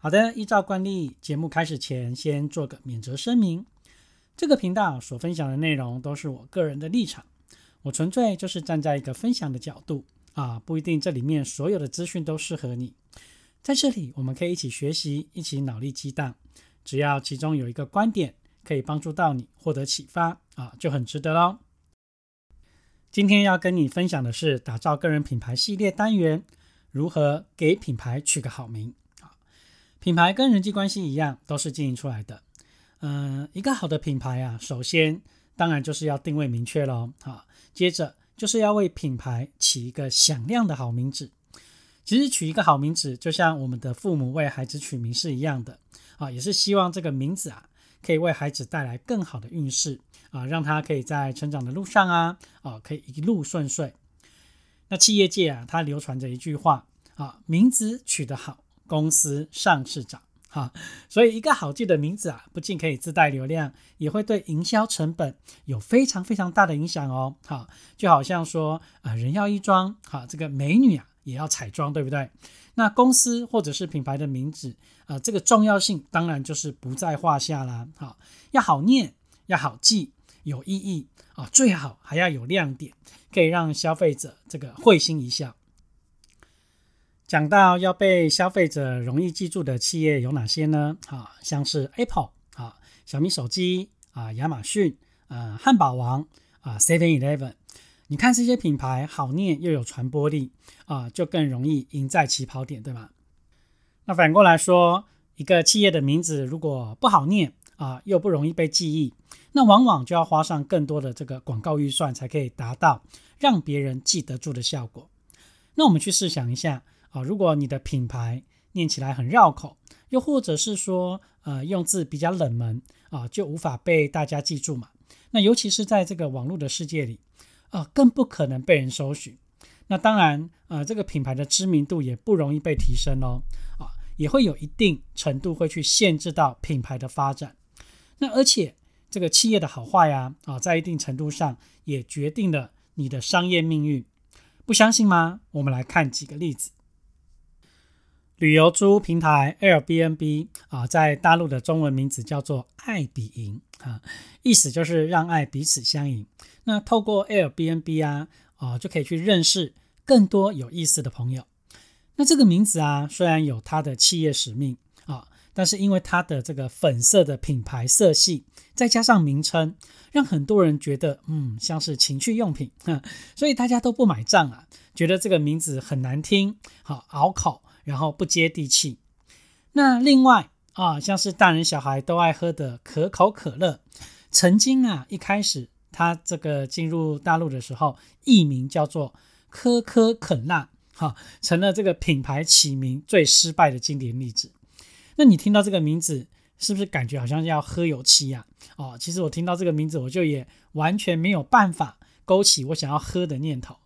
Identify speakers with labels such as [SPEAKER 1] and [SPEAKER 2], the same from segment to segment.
[SPEAKER 1] 好的，依照惯例，节目开始前先做个免责声明。这个频道所分享的内容都是我个人的立场，我纯粹就是站在一个分享的角度啊，不一定这里面所有的资讯都适合你。在这里，我们可以一起学习，一起脑力激荡，只要其中有一个观点可以帮助到你获得启发啊，就很值得喽。今天要跟你分享的是打造个人品牌系列单元，如何给品牌取个好名。品牌跟人际关系一样，都是经营出来的。嗯，一个好的品牌啊，首先当然就是要定位明确喽。好，接着就是要为品牌起一个响亮的好名字。其实取一个好名字，就像我们的父母为孩子取名是一样的啊，也是希望这个名字啊，可以为孩子带来更好的运势啊，让他可以在成长的路上啊，啊，可以一路顺遂。那企业界啊，它流传着一句话啊，名字取得好。公司上市长，哈，所以一个好记的名字啊，不仅可以自带流量，也会对营销成本有非常非常大的影响哦，哈，就好像说啊，人要衣装，哈，这个美女啊也要彩妆，对不对？那公司或者是品牌的名字啊，这个重要性当然就是不在话下啦，哈，要好念，要好记，有意义啊，最好还要有亮点，可以让消费者这个会心一笑。讲到要被消费者容易记住的企业有哪些呢？啊，像是 Apple 啊、小米手机啊、亚马逊啊、汉堡王啊、Seven Eleven，你看这些品牌好念又有传播力啊，就更容易赢在起跑点，对吧？那反过来说，一个企业的名字如果不好念啊，又不容易被记忆，那往往就要花上更多的这个广告预算，才可以达到让别人记得住的效果。那我们去试想一下。啊，如果你的品牌念起来很绕口，又或者是说，呃，用字比较冷门啊，就无法被大家记住嘛。那尤其是在这个网络的世界里，啊，更不可能被人搜寻。那当然，呃，这个品牌的知名度也不容易被提升哦。啊，也会有一定程度会去限制到品牌的发展。那而且这个企业的好坏呀，啊，在一定程度上也决定了你的商业命运。不相信吗？我们来看几个例子。旅游租平台 Airbnb 啊，在大陆的中文名字叫做“爱比赢”啊，意思就是让爱彼此相迎。那透过 Airbnb 啊，啊就可以去认识更多有意思的朋友。那这个名字啊，虽然有它的企业使命啊，但是因为它的这个粉色的品牌色系，再加上名称，让很多人觉得嗯像是情趣用品，所以大家都不买账啊，觉得这个名字很难听，好拗口。然后不接地气。那另外啊，像是大人小孩都爱喝的可口可乐，曾经啊一开始它这个进入大陆的时候，艺名叫做可可肯辣，哈，成了这个品牌起名最失败的经典例子。那你听到这个名字，是不是感觉好像要喝有气呀？哦，其实我听到这个名字，我就也完全没有办法勾起我想要喝的念头。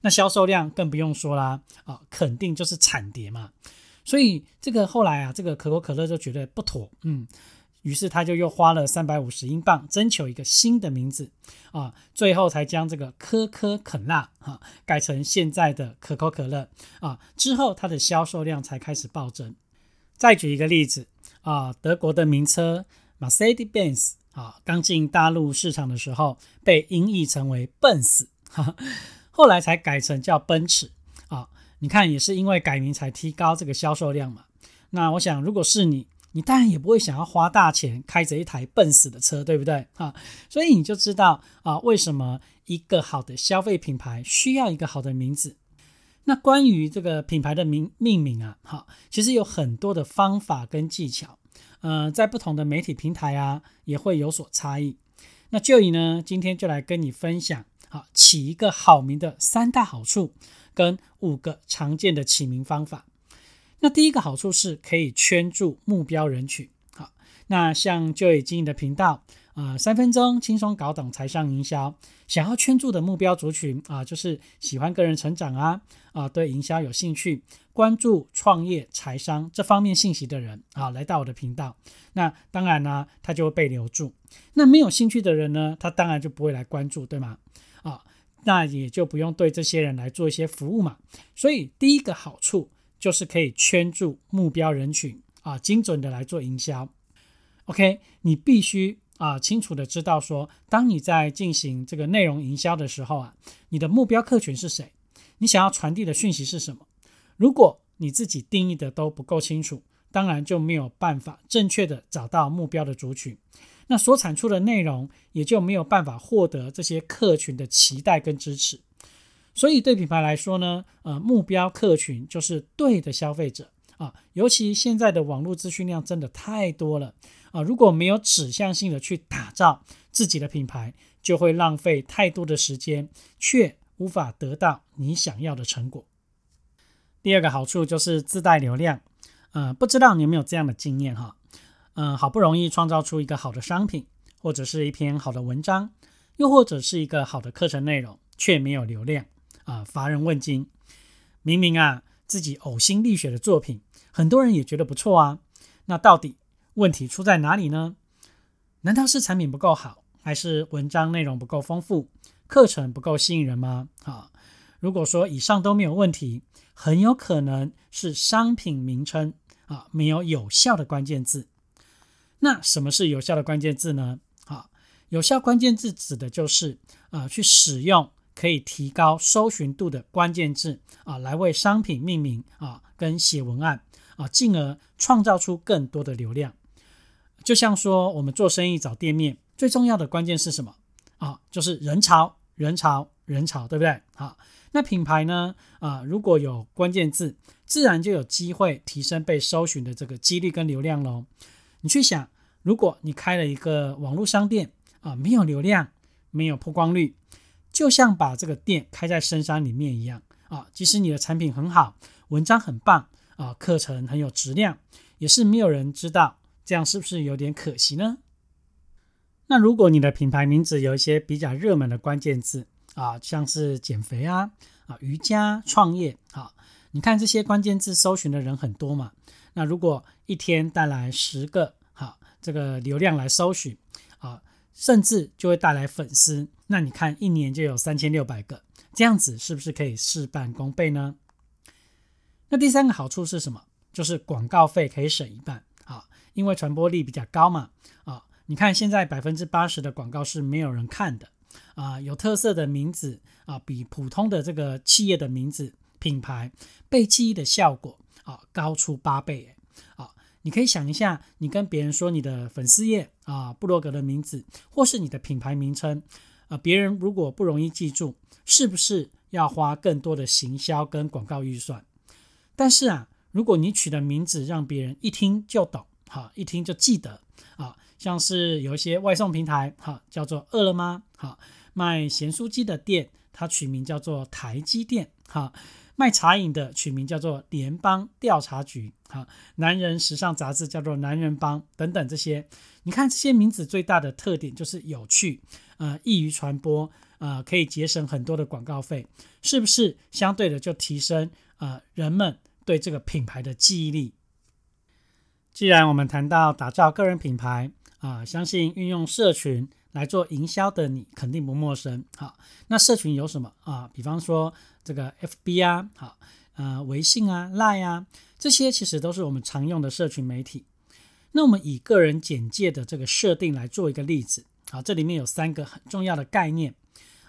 [SPEAKER 1] 那销售量更不用说啦，啊，肯定就是惨跌嘛。所以这个后来啊，这个可口可乐就觉得不妥，嗯，于是他就又花了三百五十英镑征求一个新的名字，啊，最后才将这个可可肯辣哈改成现在的可口可乐啊。之后它的销售量才开始暴增。再举一个例子啊，德国的名车 Mercedes-Benz 啊，刚进大陆市场的时候被音译成为笨死，后来才改成叫奔驰啊，你看也是因为改名才提高这个销售量嘛。那我想，如果是你，你当然也不会想要花大钱开着一台笨死的车，对不对啊？所以你就知道啊，为什么一个好的消费品牌需要一个好的名字。那关于这个品牌的名命名啊，好，其实有很多的方法跟技巧，呃，在不同的媒体平台啊，也会有所差异。那就以呢，今天就来跟你分享。好，起一个好名的三大好处跟五个常见的起名方法。那第一个好处是可以圈住目标人群。好，那像就已经营的频道。啊，三分钟轻松搞懂财商营销，想要圈住的目标族群啊，就是喜欢个人成长啊，啊，对营销有兴趣，关注创业财商这方面信息的人啊，来到我的频道，那当然呢，他就会被留住。那没有兴趣的人呢，他当然就不会来关注，对吗？那也就不用对这些人来做一些服务嘛。所以第一个好处就是可以圈住目标人群啊，精准的来做营销。OK，你必须。啊，清楚的知道说，当你在进行这个内容营销的时候啊，你的目标客群是谁？你想要传递的讯息是什么？如果你自己定义的都不够清楚，当然就没有办法正确的找到目标的族群，那所产出的内容也就没有办法获得这些客群的期待跟支持。所以对品牌来说呢，呃，目标客群就是对的消费者啊，尤其现在的网络资讯量真的太多了。啊，如果没有指向性的去打造自己的品牌，就会浪费太多的时间，却无法得到你想要的成果。第二个好处就是自带流量。呃，不知道你有没有这样的经验哈？嗯，好不容易创造出一个好的商品，或者是一篇好的文章，又或者是一个好的课程内容，却没有流量啊，乏人问津。明明啊，自己呕心沥血的作品，很多人也觉得不错啊，那到底？问题出在哪里呢？难道是产品不够好，还是文章内容不够丰富，课程不够吸引人吗？啊，如果说以上都没有问题，很有可能是商品名称啊没有有效的关键字。那什么是有效的关键字呢？啊，有效关键字指的就是啊去使用可以提高搜寻度的关键字啊来为商品命名啊跟写文案啊，进而创造出更多的流量。就像说，我们做生意找店面，最重要的关键是什么啊？就是人潮，人潮，人潮，对不对？好，那品牌呢？啊，如果有关键字，自然就有机会提升被搜寻的这个几率跟流量喽。你去想，如果你开了一个网络商店啊，没有流量，没有曝光率，就像把这个店开在深山里面一样啊。即使你的产品很好，文章很棒啊，课程很有质量，也是没有人知道。这样是不是有点可惜呢？那如果你的品牌名字有一些比较热门的关键字啊，像是减肥啊、啊瑜伽、创业啊，你看这些关键字搜寻的人很多嘛？那如果一天带来十个哈这个流量来搜寻啊，甚至就会带来粉丝，那你看一年就有三千六百个，这样子是不是可以事半功倍呢？那第三个好处是什么？就是广告费可以省一半。啊因为传播力比较高嘛，啊，你看现在百分之八十的广告是没有人看的，啊，有特色的名字啊，比普通的这个企业的名字品牌被记忆的效果啊高出八倍，啊，你可以想一下，你跟别人说你的粉丝页啊、布洛格的名字或是你的品牌名称，啊，别人如果不容易记住，是不是要花更多的行销跟广告预算？但是啊，如果你取的名字让别人一听就懂。好，一听就记得啊，像是有一些外送平台，哈，叫做饿了么，哈，卖咸酥鸡的店，它取名叫做台积电，哈，卖茶饮的取名叫做联邦调查局，哈，男人时尚杂志叫做男人帮等等这些，你看这些名字最大的特点就是有趣，呃，易于传播，呃，可以节省很多的广告费，是不是相对的就提升呃人们对这个品牌的记忆力？既然我们谈到打造个人品牌啊，相信运用社群来做营销的你肯定不陌生。好，那社群有什么啊？比方说这个 FB 啊，好，呃，微信啊、Line 啊，这些其实都是我们常用的社群媒体。那我们以个人简介的这个设定来做一个例子。好，这里面有三个很重要的概念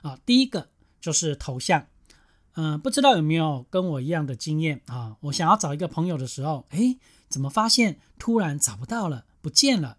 [SPEAKER 1] 啊。第一个就是头像。嗯，不知道有没有跟我一样的经验啊？我想要找一个朋友的时候，诶，怎么发现突然找不到了，不见了？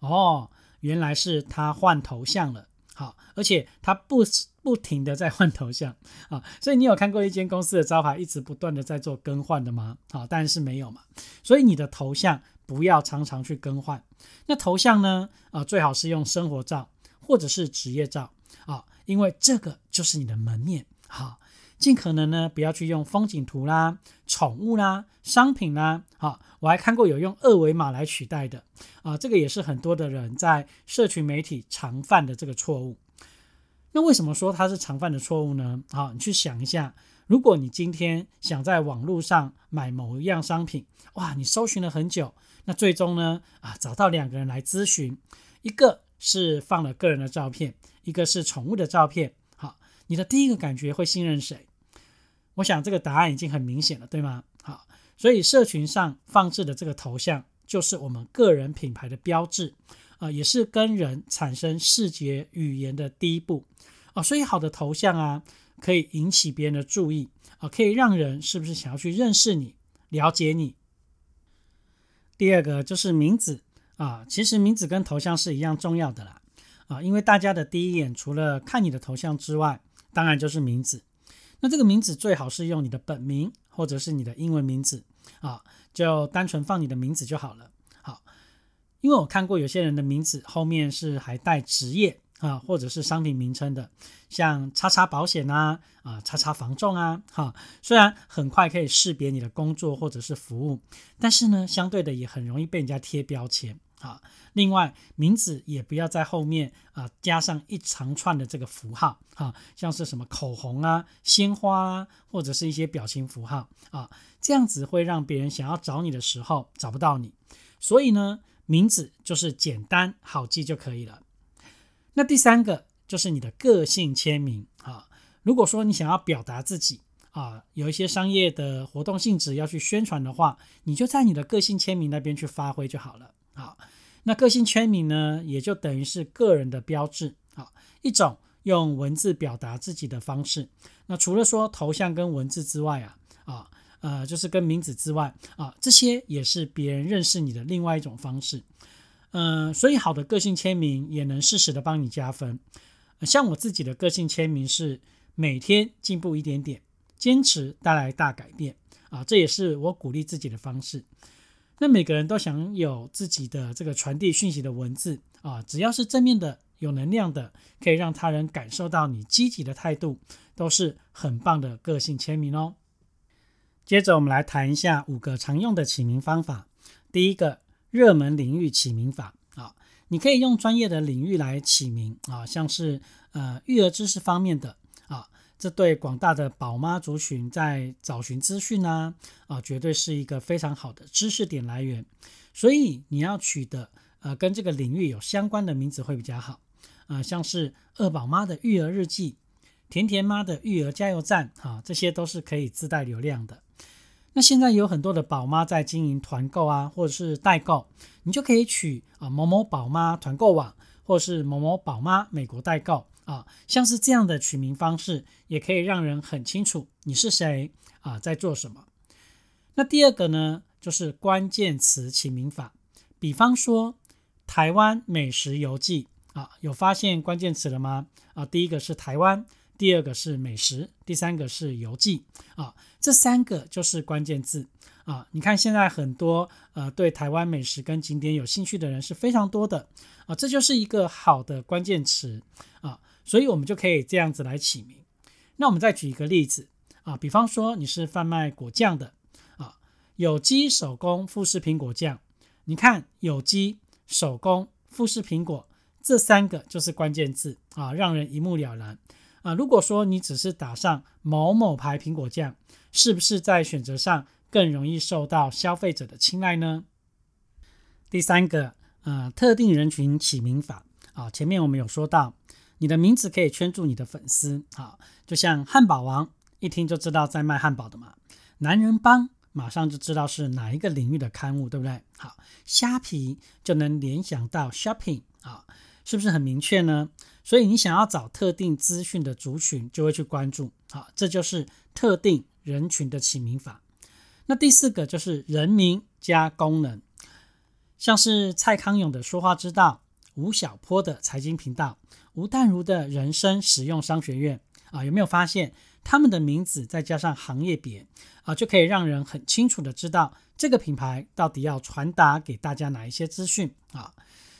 [SPEAKER 1] 哦，原来是他换头像了。好，而且他不不停的在换头像啊。所以你有看过一间公司的招牌一直不断的在做更换的吗？好，但是没有嘛。所以你的头像不要常常去更换。那头像呢？啊，最好是用生活照或者是职业照啊，因为这个就是你的门面。好。尽可能呢，不要去用风景图啦、宠物啦、商品啦，好，我还看过有用二维码来取代的啊，这个也是很多的人在社群媒体常犯的这个错误。那为什么说它是常犯的错误呢？好，你去想一下，如果你今天想在网络上买某一样商品，哇，你搜寻了很久，那最终呢，啊，找到两个人来咨询，一个是放了个人的照片，一个是宠物的照片，好，你的第一个感觉会信任谁？我想这个答案已经很明显了，对吗？好，所以社群上放置的这个头像，就是我们个人品牌的标志。啊，也是跟人产生视觉语言的第一步啊，所以好的头像啊，可以引起别人的注意啊，可以让人是不是想要去认识你、了解你。第二个就是名字啊，其实名字跟头像是一样重要的啦啊，因为大家的第一眼除了看你的头像之外，当然就是名字。那这个名字最好是用你的本名或者是你的英文名字啊，就单纯放你的名字就好了。好因为我看过有些人的名字后面是还带职业啊，或者是商品名称的，像叉叉保险啊，啊叉叉防重啊，哈，虽然很快可以识别你的工作或者是服务，但是呢，相对的也很容易被人家贴标签啊。另外，名字也不要在后面啊加上一长串的这个符号啊，像是什么口红啊、鲜花啊，或者是一些表情符号啊，这样子会让别人想要找你的时候找不到你。所以呢。名字就是简单好记就可以了。那第三个就是你的个性签名啊。如果说你想要表达自己啊，有一些商业的活动性质要去宣传的话，你就在你的个性签名那边去发挥就好了啊。那个性签名呢，也就等于是个人的标志啊，一种用文字表达自己的方式。那除了说头像跟文字之外啊，啊。呃，就是跟名字之外啊，这些也是别人认识你的另外一种方式。嗯，所以好的个性签名也能适时的帮你加分。像我自己的个性签名是每天进步一点点，坚持带来大改变啊，这也是我鼓励自己的方式。那每个人都想有自己的这个传递讯息的文字啊，只要是正面的、有能量的，可以让他人感受到你积极的态度，都是很棒的个性签名哦。接着我们来谈一下五个常用的起名方法。第一个，热门领域起名法啊，你可以用专业的领域来起名啊，像是呃育儿知识方面的啊，这对广大的宝妈族群在找寻资讯呢啊，绝对是一个非常好的知识点来源。所以你要取的呃跟这个领域有相关的名字会比较好啊，像是二宝妈的育儿日记、甜甜妈的育儿加油站啊，这些都是可以自带流量的。那现在有很多的宝妈在经营团购啊，或者是代购，你就可以取啊某某宝妈团购网，或是某某宝妈美国代购啊，像是这样的取名方式，也可以让人很清楚你是谁啊，在做什么。那第二个呢，就是关键词起名法，比方说台湾美食游记啊，有发现关键词了吗？啊，第一个是台湾。第二个是美食，第三个是游记啊，这三个就是关键字啊。你看现在很多呃对台湾美食跟景点有兴趣的人是非常多的啊，这就是一个好的关键词，所以我们就可以这样子来起名。那我们再举一个例子啊，比方说你是贩卖果酱的啊，有机手工富士苹果酱，你看有机手工富士苹果这三个就是关键字啊，让人一目了然。啊，如果说你只是打上某某牌苹果酱，是不是在选择上更容易受到消费者的青睐呢？第三个，呃，特定人群起名法啊，前面我们有说到，你的名字可以圈住你的粉丝啊，就像汉堡王，一听就知道在卖汉堡的嘛；男人帮，马上就知道是哪一个领域的刊物，对不对？好，虾皮就能联想到 shopping 啊，是不是很明确呢？所以你想要找特定资讯的族群，就会去关注，好，这就是特定人群的起名法。那第四个就是人名加功能，像是蔡康永的说话之道，吴晓波的财经频道，吴淡如的人生实用商学院啊，有没有发现他们的名字再加上行业别啊，就可以让人很清楚的知道这个品牌到底要传达给大家哪一些资讯啊？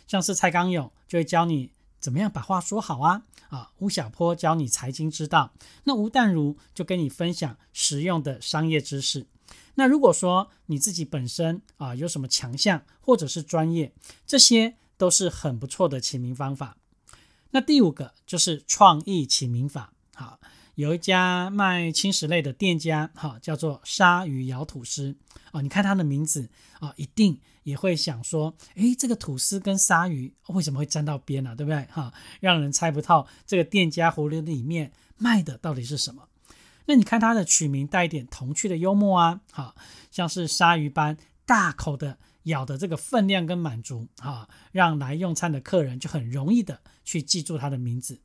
[SPEAKER 1] 像是蔡康永就会教你。怎么样把话说好啊？啊，吴小坡教你财经之道，那吴淡如就跟你分享实用的商业知识。那如果说你自己本身啊有什么强项或者是专业，这些都是很不错的起名方法。那第五个就是创意起名法。好，有一家卖轻食类的店家，哈，叫做鲨鱼咬吐司。哦，你看它的名字啊，一定也会想说，诶，这个吐司跟鲨鱼为什么会沾到边呢？对不对？哈，让人猜不透这个店家葫芦里面卖的到底是什么。那你看它的取名带一点童趣的幽默啊，好像是鲨鱼般大口的咬的这个分量跟满足啊，让来用餐的客人就很容易的去记住它的名字。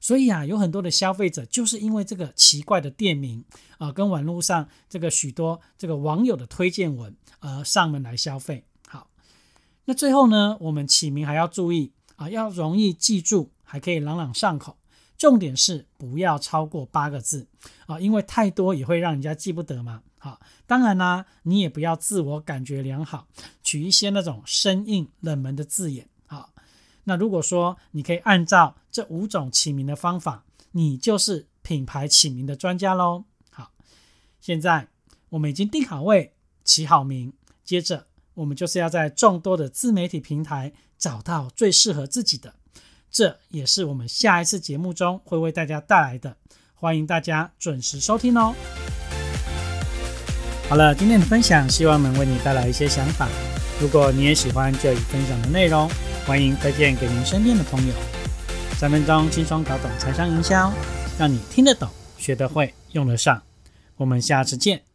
[SPEAKER 1] 所以啊，有很多的消费者就是因为这个奇怪的店名啊，跟网络上这个许多这个网友的推荐文而上门来消费。好，那最后呢，我们起名还要注意啊，要容易记住，还可以朗朗上口。重点是不要超过八个字啊，因为太多也会让人家记不得嘛。好，当然啦，你也不要自我感觉良好，取一些那种生硬冷门的字眼。好，那如果说你可以按照这五种起名的方法，你就是品牌起名的专家喽。好，现在我们已经定好位，起好名，接着我们就是要在众多的自媒体平台找到最适合自己的。这也是我们下一次节目中会为大家带来的，欢迎大家准时收听哦。好了，今天的分享希望能为你带来一些想法。如果你也喜欢这一分享的内容，欢迎推荐给您身边的朋友。三分钟轻松搞懂财商营销，让你听得懂、学得会、用得上。我们下次见。